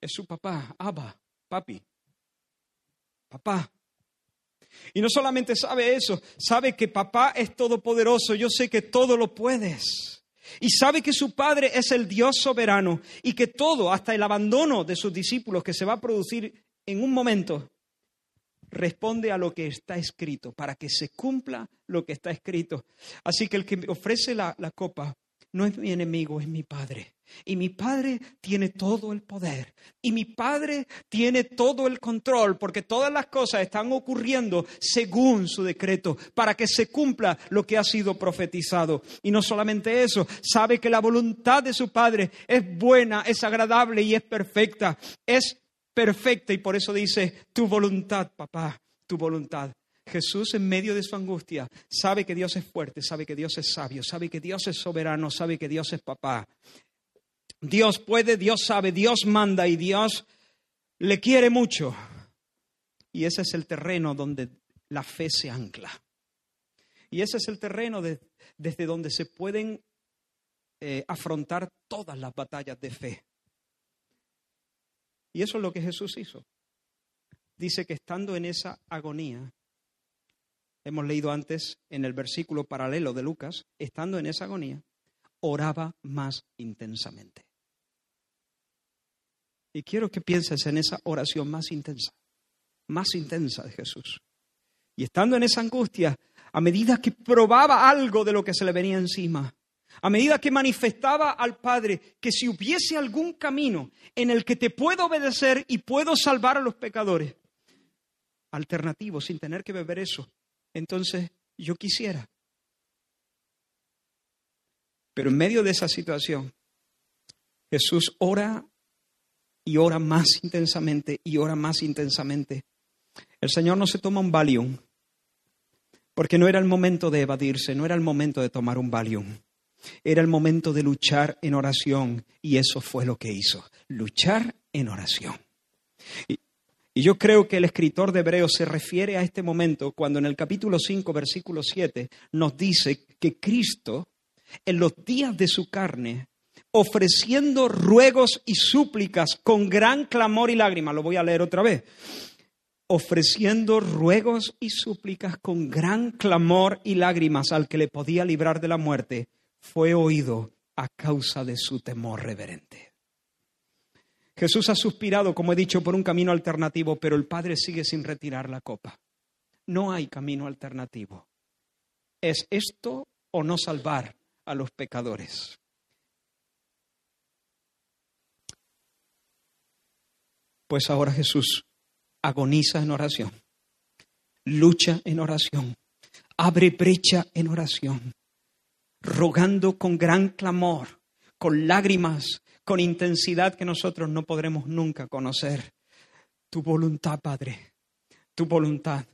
C: es su papá, Abba, papi, papá. Y no solamente sabe eso, sabe que papá es todopoderoso, yo sé que todo lo puedes. Y sabe que su Padre es el Dios soberano y que todo, hasta el abandono de sus discípulos que se va a producir en un momento, responde a lo que está escrito, para que se cumpla lo que está escrito. Así que el que ofrece la, la copa no es mi enemigo, es mi Padre. Y mi Padre tiene todo el poder. Y mi Padre tiene todo el control, porque todas las cosas están ocurriendo según su decreto, para que se cumpla lo que ha sido profetizado. Y no solamente eso, sabe que la voluntad de su Padre es buena, es agradable y es perfecta. Es perfecta y por eso dice, tu voluntad, papá, tu voluntad. Jesús en medio de su angustia sabe que Dios es fuerte, sabe que Dios es sabio, sabe que Dios es soberano, sabe que Dios es papá. Dios puede, Dios sabe, Dios manda y Dios le quiere mucho. Y ese es el terreno donde la fe se ancla. Y ese es el terreno desde donde se pueden eh, afrontar todas las batallas de fe. Y eso es lo que Jesús hizo. Dice que estando en esa agonía, hemos leído antes en el versículo paralelo de Lucas, estando en esa agonía, oraba más intensamente. Y quiero que pienses en esa oración más intensa, más intensa de Jesús. Y estando en esa angustia, a medida que probaba algo de lo que se le venía encima, a medida que manifestaba al Padre que si hubiese algún camino en el que te puedo obedecer y puedo salvar a los pecadores, alternativo, sin tener que beber eso, entonces yo quisiera. Pero en medio de esa situación, Jesús ora y ora más intensamente y ora más intensamente. El Señor no se toma un Valium, porque no era el momento de evadirse, no era el momento de tomar un Valium. Era el momento de luchar en oración y eso fue lo que hizo, luchar en oración. Y yo creo que el escritor de Hebreos se refiere a este momento cuando en el capítulo 5, versículo 7, nos dice que Cristo, en los días de su carne, ofreciendo ruegos y súplicas con gran clamor y lágrimas, lo voy a leer otra vez, ofreciendo ruegos y súplicas con gran clamor y lágrimas al que le podía librar de la muerte, fue oído a causa de su temor reverente. Jesús ha suspirado, como he dicho, por un camino alternativo, pero el Padre sigue sin retirar la copa. No hay camino alternativo. Es esto o no salvar a los pecadores. Pues ahora Jesús agoniza en oración, lucha en oración, abre brecha en oración, rogando con gran clamor, con lágrimas, con intensidad que nosotros no podremos nunca conocer. Tu voluntad, Padre, tu voluntad.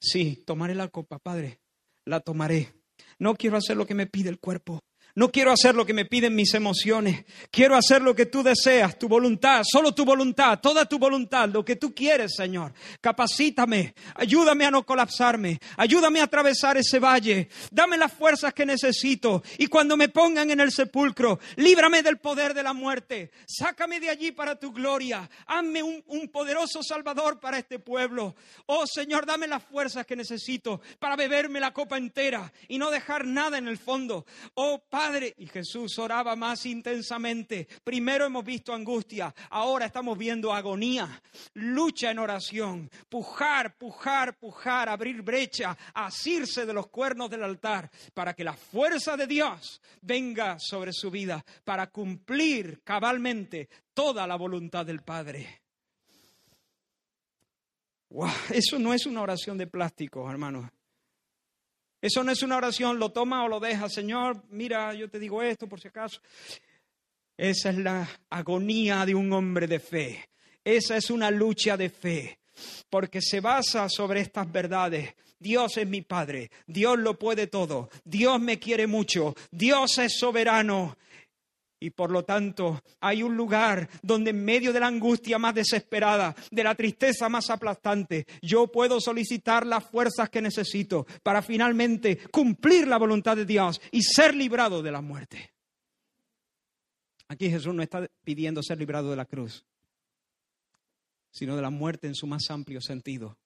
C: Sí, tomaré la copa, Padre, la tomaré. No quiero hacer lo que me pide el cuerpo, no quiero hacer lo que me piden mis emociones. Quiero hacer lo que tú deseas, tu voluntad, solo tu voluntad, toda tu voluntad, lo que tú quieres, Señor. Capacítame, ayúdame a no colapsarme, ayúdame a atravesar ese valle, dame las fuerzas que necesito y cuando me pongan en el sepulcro, líbrame del poder de la muerte, sácame de allí para tu gloria, hazme un, poderoso Salvador para este pueblo. Oh Señor, dame las fuerzas que necesito para beberme la copa entera y no dejar nada en el fondo. Oh Padre, Padre. Y Jesús oraba más intensamente. Primero hemos visto angustia, ahora estamos viendo agonía, lucha en oración, pujar, pujar, pujar, abrir brecha, asirse de los cuernos del altar para que la fuerza de Dios venga sobre su vida, para cumplir cabalmente toda la voluntad del Padre. Wow, eso no es una oración de plástico, hermanos. Eso no es una oración, lo toma o lo deja. Señor, mira, yo te digo esto por si acaso. Esa es la agonía de un hombre de fe. Esa es una lucha de fe, porque se basa sobre estas verdades. Dios es mi Padre, Dios lo puede todo, Dios me quiere mucho, Dios es soberano y por lo tanto hay un lugar donde en medio de la angustia más desesperada, de la tristeza más aplastante, yo puedo solicitar las fuerzas que necesito para finalmente cumplir la voluntad de Dios y ser librado de la muerte. Aquí Jesús no está pidiendo ser librado de la cruz, sino de la muerte en su más amplio sentido,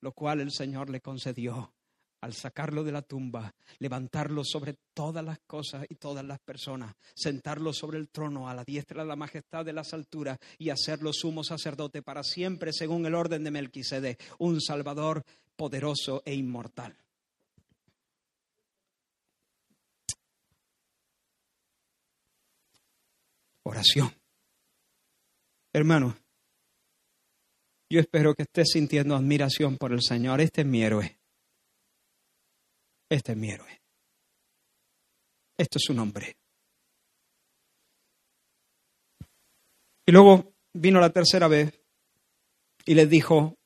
C: lo cual el Señor le concedió al sacarlo de la tumba, levantarlo sobre todas las cosas y todas las personas, sentarlo sobre el trono a la diestra de la majestad de las alturas y hacerlo sumo sacerdote para siempre según el orden de Melquisede, un Salvador poderoso e inmortal. Oración. Hermano, yo espero que estés sintiendo admiración por el Señor. Este es mi héroe. Este es mi héroe. Esto es su nombre. Y luego vino la tercera vez y les dijo,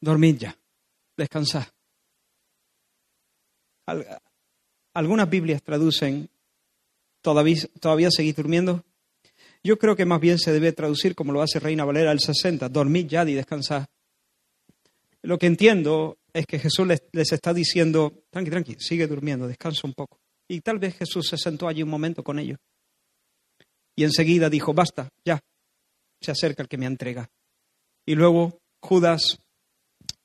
C: dormid ya, descansad. Algunas Biblias traducen, ¿todavía, ¿todavía seguís durmiendo? Yo creo que más bien se debe traducir como lo hace Reina Valera el 60, dormid ya y descansad. Lo que entiendo es que Jesús les, está diciendo, tranqui, tranqui, sigue durmiendo, descansa un poco. Y tal vez Jesús se sentó allí un momento con ellos. Y enseguida dijo, basta, ya, se acerca el que me entrega. Y luego Judas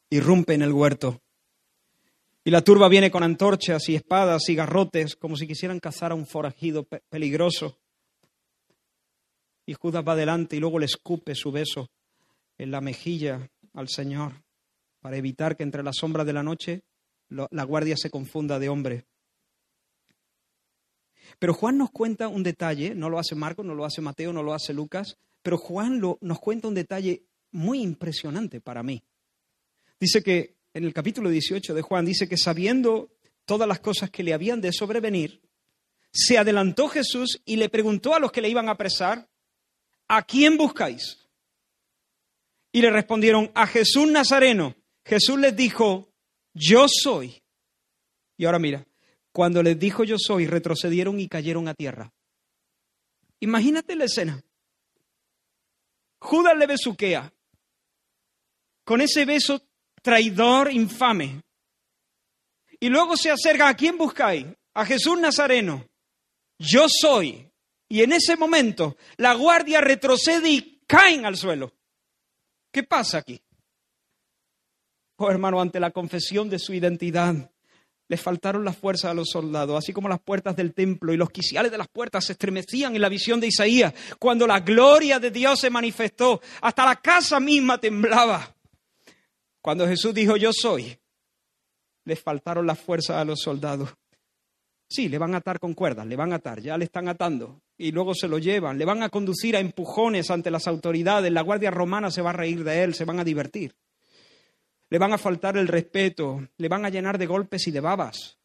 C: irrumpe en el huerto. Y la turba viene con antorchas y espadas y garrotes, como si quisieran cazar a un forajido peligroso. Y Judas va adelante y luego le escupe su beso en la mejilla al Señor para evitar que entre las sombras de la noche la guardia se confunda de hombre. Pero Juan nos cuenta un detalle, no lo hace Marcos, no lo hace Mateo, no lo hace Lucas, pero Juan nos cuenta un detalle muy impresionante para mí. Dice que en el capítulo 18 de Juan, dice que sabiendo todas las cosas que le habían de sobrevenir, se adelantó Jesús y le preguntó a los que le iban a apresar, ¿a quién buscáis? Y le respondieron, a Jesús Nazareno. Jesús les dijo, yo soy. Y ahora mira, cuando les dijo yo soy, retrocedieron y cayeron a tierra. Imagínate la escena. Judas le besuquea con ese beso traidor infame. Y luego se acerca, ¿a quién buscáis? A Jesús Nazareno. Yo soy. Y en ese momento la guardia retrocede y caen al suelo. ¿Qué pasa aquí? Oh hermano, ante la confesión de su identidad, le faltaron las fuerzas a los soldados, así como las puertas del templo y los quiciales de las puertas se estremecían en la visión de Isaías, cuando la gloria de Dios se manifestó, hasta la casa misma temblaba. Cuando Jesús dijo, yo soy, le faltaron las fuerzas a los soldados. Sí, le van a atar con cuerdas, le van a atar, ya le están atando y luego se lo llevan, le van a conducir a empujones ante las autoridades, la guardia romana se va a reír de él, se van a divertir. Le van a faltar el respeto, le van a llenar de golpes y de babas.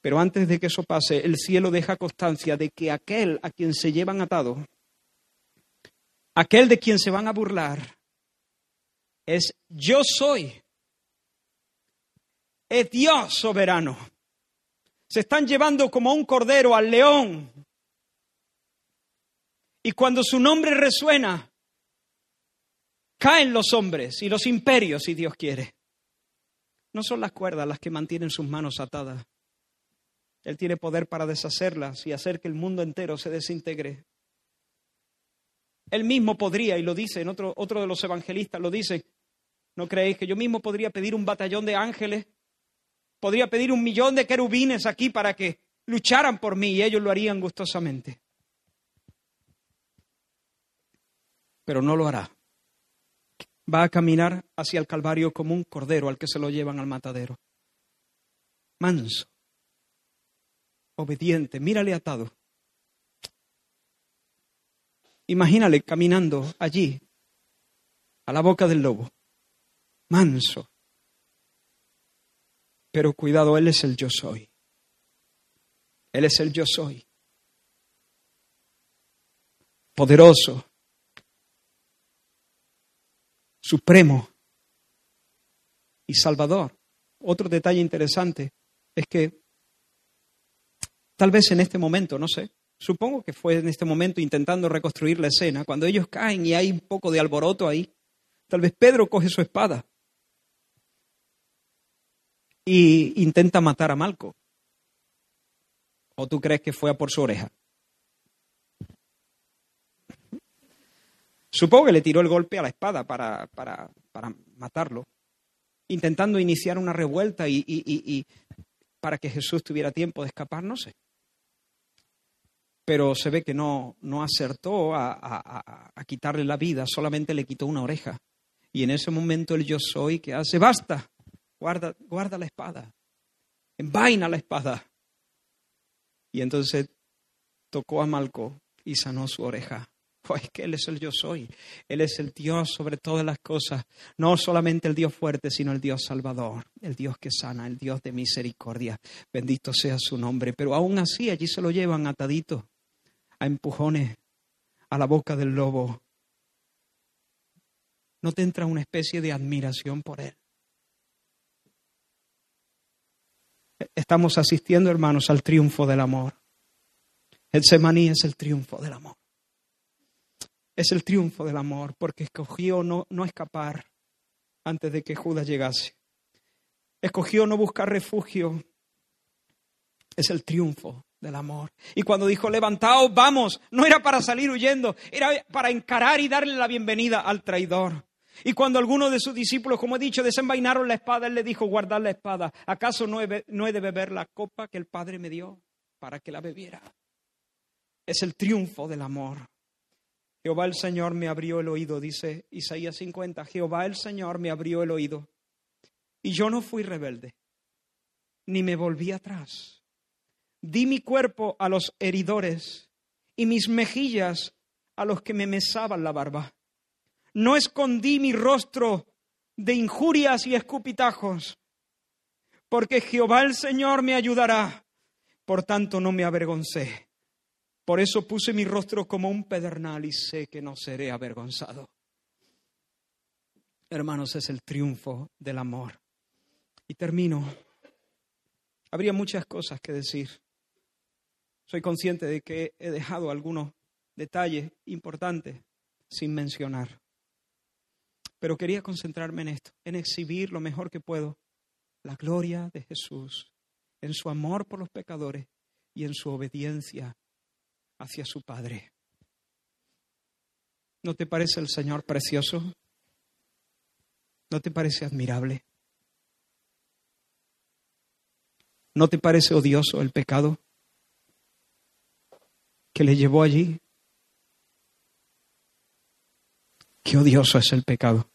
C: Pero antes de que eso pase, el cielo deja constancia de que aquel a quien se llevan atado, aquel de quien se van a burlar, es yo soy. Es Dios soberano. Se están llevando como un cordero al león. Y cuando su nombre resuena, caen los hombres y los imperios, si Dios quiere. No son las cuerdas las que mantienen sus manos atadas. Él tiene poder para deshacerlas y hacer que el mundo entero se desintegre. Él mismo podría, y lo dice otro, otro de los evangelistas, lo dice, ¿no creéis que yo mismo podría pedir un batallón de ángeles? Podría pedir un millón de querubines aquí para que lucharan por mí y ellos lo harían gustosamente. Pero no lo hará. Va a caminar hacia el Calvario como un cordero al que se lo llevan al matadero. Manso, obediente, mírale atado. Imagínale caminando allí, a la boca del lobo, manso. Pero cuidado, Él es el yo soy. Él es el yo soy. Poderoso, supremo y salvador. Otro detalle interesante es que tal vez en este momento, no sé, Supongo que fue en este momento intentando reconstruir la escena, cuando ellos caen y hay un poco de alboroto ahí. Tal vez Pedro coge su espada y intenta matar a Malco. ¿O tú crees que fue a por su oreja? Supongo que le tiró el golpe a la espada para, para, para matarlo, intentando iniciar una revuelta y, y, para que Jesús tuviera tiempo de escapar, no sé pero se ve que no, no acertó a, quitarle la vida, solamente le quitó una oreja. Y en ese momento el yo soy que hace, basta, guarda, guarda la espada, envaina la espada. Y entonces tocó a Malco y sanó su oreja. Pues que Él es el yo soy. Él es el Dios sobre todas las cosas. No solamente el Dios fuerte, sino el Dios salvador, el Dios que sana, el Dios de misericordia. Bendito sea su nombre. Pero aún así allí se lo llevan atadito a empujones a la boca del lobo, ¿no te entra una especie de admiración por él? Estamos asistiendo, hermanos, al triunfo del amor. El semaní es el triunfo del amor. Es el triunfo del amor porque escogió no, no escapar antes de que Judas llegase. Escogió no buscar refugio. Es el triunfo del amor. Y cuando dijo, levantaos, vamos, no era para salir huyendo, era para encarar y darle la bienvenida al traidor. Y cuando algunos de sus discípulos, como he dicho, desenvainaron la espada, él le dijo, guardad la espada. ¿Acaso no he, no he de beber la copa que el Padre me dio para que la bebiera? Es el triunfo del amor. Jehová el Señor me abrió el oído, dice Isaías 50. Jehová el Señor me abrió el oído. Y yo no fui rebelde, ni me volví atrás Di mi cuerpo a los heridores y mis mejillas a los que me mesaban la barba. No escondí mi rostro de injurias y escupitajos, porque Jehová el Señor me ayudará. Por tanto no me avergoncé. Por eso puse mi rostro como un pedernal y sé que no seré avergonzado. Hermanos, es el triunfo del amor. Y termino. Habría muchas cosas que decir. Soy consciente de que he dejado algunos detalle importante sin mencionar. Pero quería concentrarme en esto, en exhibir lo mejor que puedo la gloria de Jesús, en su amor por los pecadores y en su obediencia hacia su Padre. ¿No te parece el Señor precioso? ¿No te parece admirable? ¿No te parece odioso el pecado que le llevó allí? Qué odioso es el pecado.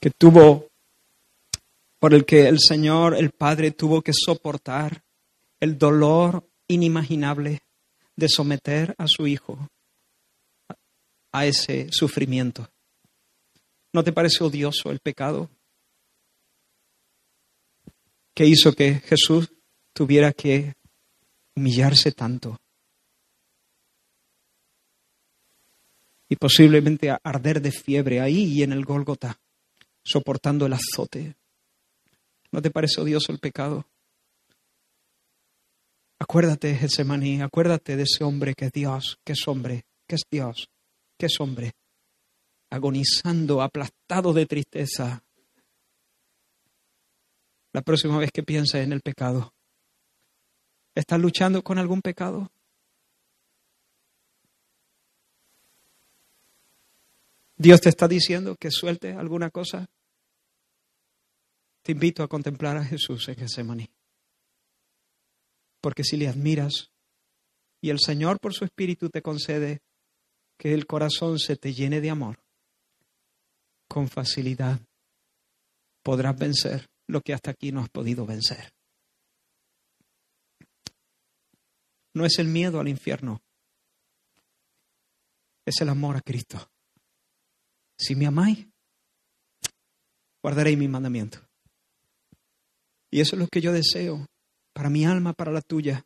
C: Que tuvo, por el que el Señor, el Padre, tuvo que soportar el dolor inimaginable de someter a su Hijo a ese sufrimiento. ¿No te parece odioso el pecado? que hizo que Jesús tuviera que humillarse tanto y posiblemente arder de fiebre ahí y en el Gólgota, soportando el azote. ¿No te parece odioso el pecado? Acuérdate, Getsemaní, acuérdate de ese hombre que es Dios, que es hombre, que es Dios, que es hombre, agonizando, aplastado de tristeza, la próxima vez que pienses en el pecado. ¿Estás luchando con algún pecado? ¿Dios te está diciendo que suelte alguna cosa? Te invito a contemplar a Jesús en Getsemaní. Porque si le admiras y el Señor por su Espíritu te concede que el corazón se te llene de amor, con facilidad podrás vencer lo que hasta aquí no has podido vencer. No es el miedo al infierno, es el amor a Cristo. Si me amáis, guardaréis mi mandamiento. Y eso es lo que yo deseo para mi alma, para la tuya,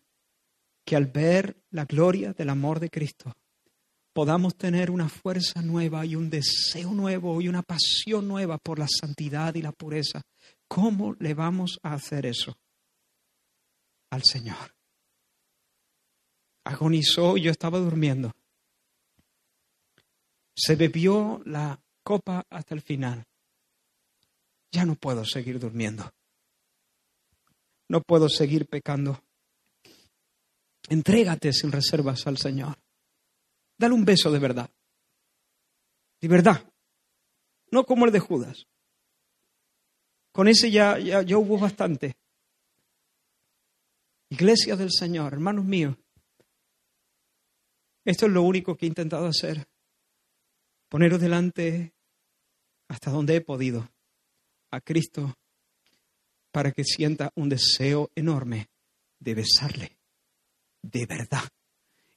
C: que al ver la gloria del amor de Cristo, podamos tener una fuerza nueva y un deseo nuevo y una pasión nueva por la santidad y la pureza ¿Cómo le vamos a hacer eso al Señor? Agonizó y yo estaba durmiendo. Se bebió la copa hasta el final. Ya no puedo seguir durmiendo. No puedo seguir pecando. Entrégate sin reservas al Señor. Dale un beso de verdad. De verdad. No como el de Judas. Con ese ya, ya, hubo bastante. Iglesia del Señor, hermanos míos, esto es lo único que he intentado hacer. Poneros delante hasta donde he podido a Cristo para que sienta un deseo enorme de besarle, de verdad,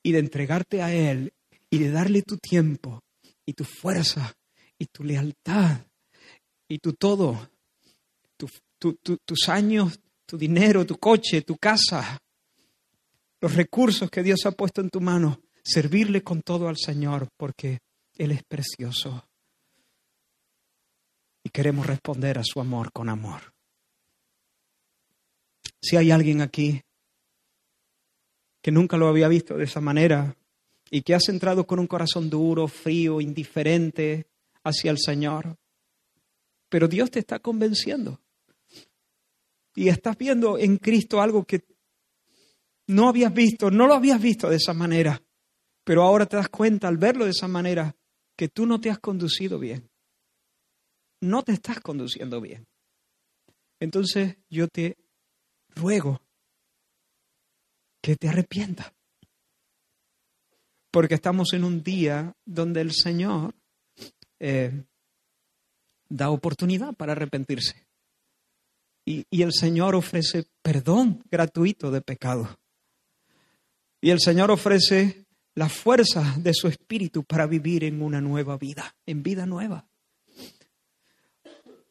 C: y de entregarte a Él y de darle tu tiempo y tu fuerza y tu lealtad y tu todo tus años, tu dinero, tu coche, tu casa, los recursos que Dios ha puesto en tu mano, servirle con todo al Señor porque Él es precioso. Y queremos responder a su amor con amor. Si hay alguien aquí que nunca lo había visto de esa manera y que has entrado con un corazón duro, frío, indiferente hacia el Señor, pero Dios te está convenciendo y estás viendo en Cristo algo que no habías visto, no lo habías visto de esa manera, pero ahora te das cuenta al verlo de esa manera que tú no te has conducido bien. No te estás conduciendo bien. Entonces yo te ruego que te arrepientas. Porque estamos en un día donde el Señor eh, da oportunidad para arrepentirse. Y, el Señor ofrece perdón gratuito de pecado. Y el Señor ofrece la fuerza de su espíritu para vivir en una nueva vida, en vida nueva.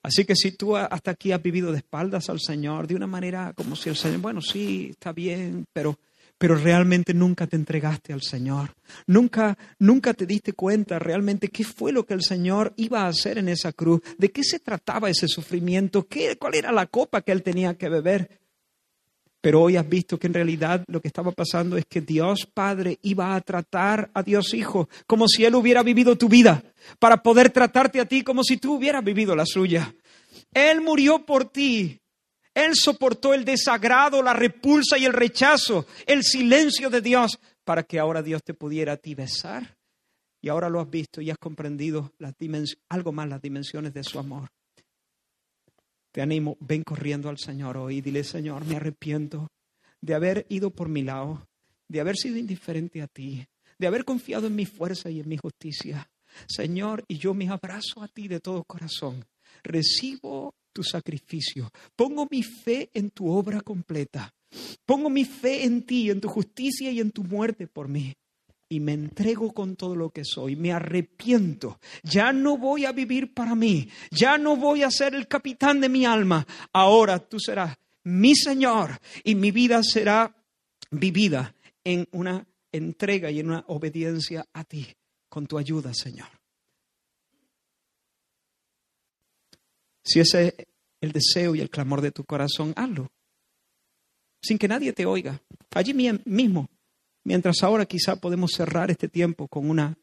C: Así que si tú hasta aquí has vivido de espaldas al Señor, de una manera como si el Señor, bueno, sí, está bien, pero pero realmente nunca te entregaste al Señor. Nunca, nunca te diste cuenta realmente qué fue lo que el Señor iba a hacer en esa cruz, de qué se trataba ese sufrimiento, ¿Qué, cuál era la copa que él tenía que beber. Pero hoy has visto que en realidad lo que estaba pasando es que Dios Padre iba a tratar a Dios Hijo como si Él hubiera vivido tu vida, para poder tratarte a ti como si tú hubieras vivido la suya. Él murió por ti. Él soportó el desagrado, la repulsa y el rechazo, el silencio de Dios, para que ahora Dios te pudiera a ti besar. Y ahora lo has visto y has comprendido las algo más las dimensiones de su amor. Te animo, ven corriendo al Señor hoy y dile, Señor, me arrepiento de haber ido por mi lado, de haber sido indiferente a ti, de haber confiado en mi fuerza y en mi justicia. Señor, y yo me abrazo a ti de todo corazón. Recibo tu sacrificio. Pongo mi fe en tu obra completa. Pongo mi fe en ti, en tu justicia y en tu muerte por mí y me entrego con todo lo que soy, me arrepiento, ya no voy a vivir para mí, ya no voy a ser el capitán de mi alma, ahora tú serás mi Señor y mi vida será vivida en una entrega y en una obediencia a ti, con tu ayuda, Señor. Si ese es el deseo y el clamor de tu corazón, hazlo, sin que nadie te oiga, allí mismo, Mientras ahora quizá podemos cerrar este tiempo con una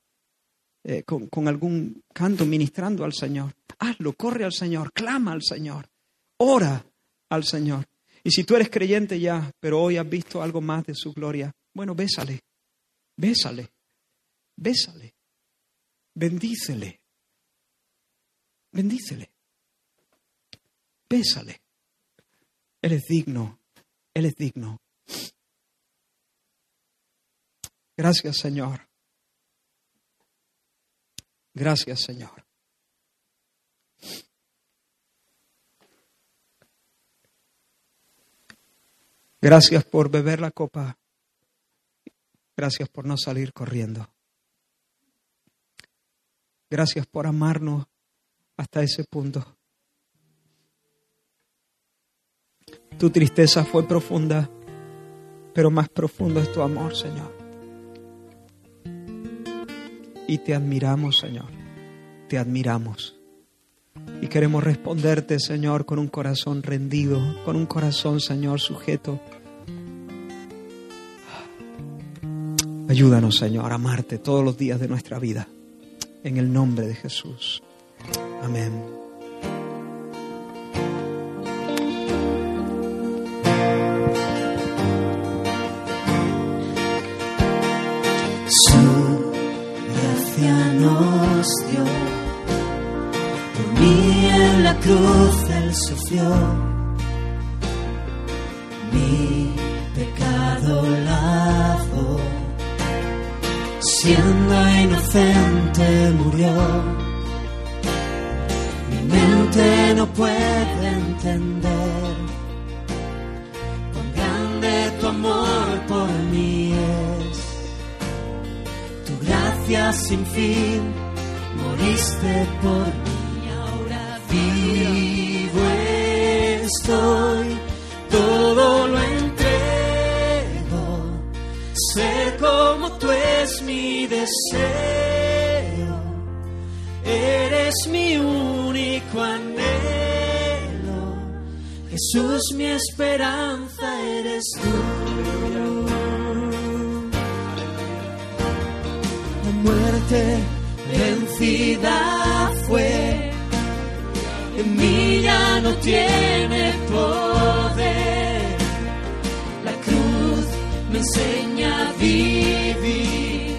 C: eh, con, con, algún canto ministrando al Señor. Hazlo, corre al Señor, clama al Señor, ora al Señor. Y si tú eres creyente ya, pero hoy has visto algo más de su gloria, bueno, bésale, bésale, bésale, bendícele, bendícele, bésale. Él es digno, Él es digno. Gracias, Señor. Gracias, Señor. Gracias por beber la copa. Gracias por no salir corriendo. Gracias por amarnos hasta ese punto. Tu tristeza fue profunda, pero más profundo es tu amor, Señor y te admiramos, Señor. Te admiramos. Y queremos responderte, Señor, con un corazón rendido, con un corazón, Señor, sujeto. Ayúdanos, Señor, a amarte todos los días de nuestra vida. En el nombre de Jesús. Amén.
A: Cruz Él sufrió mi pecado lavo, siendo inocente murió. Mi mente no puede entender cuán grande tu amor por mí es. Tu gracia sin fin moriste por mí estoy, todo lo entrego, ser como tú es mi deseo, eres mi único anhelo, Jesús mi esperanza eres tú. La muerte vencida fue en mí ya no tiene poder. La cruz me enseña a vivir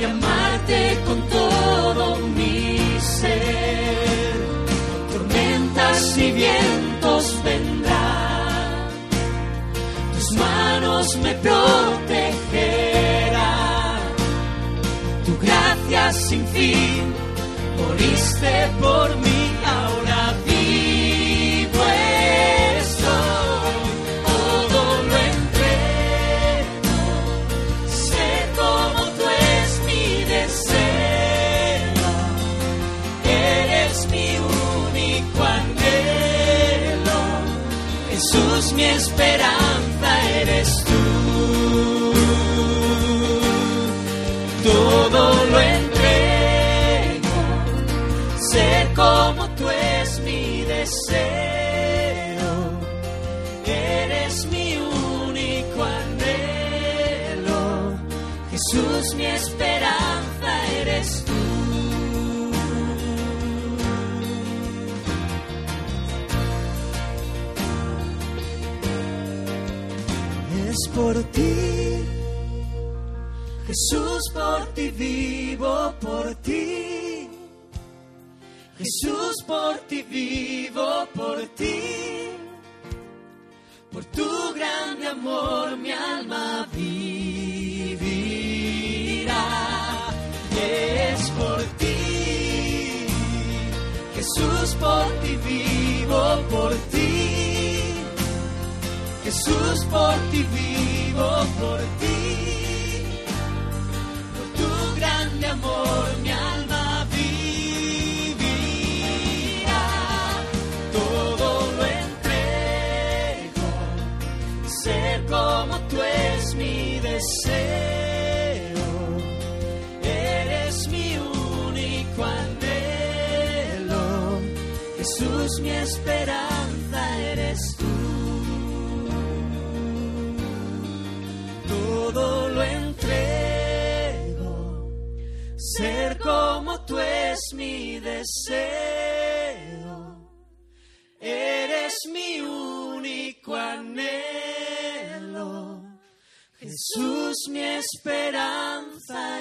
A: y amarte con todo mi ser. Tormentas y vientos vendrán, tus manos me protegerán, tu gracia sin fin moriste por mí. esperanza eres tú. Todo lo entrego, ser como tú es mi deseo. Eres mi único anhelo, Jesús mi esperanza. Por ti, Jesús por ti vivo, por ti. Jesús por ti vivo, por ti. Por tu grande amor mi alma vivirá. Es por ti, Jesús por ti vivo, por ti. Jesús por ti vivo, por ti. Por tu grande amor mi alma vivirá. Todo lo entrego. Ser como tú es mi deseo. Eres mi único anhelo. Jesús, mi esperanza Todo lo entrego. Ser como tú es mi deseo. Eres mi único anhelo. Jesús, mi esperanza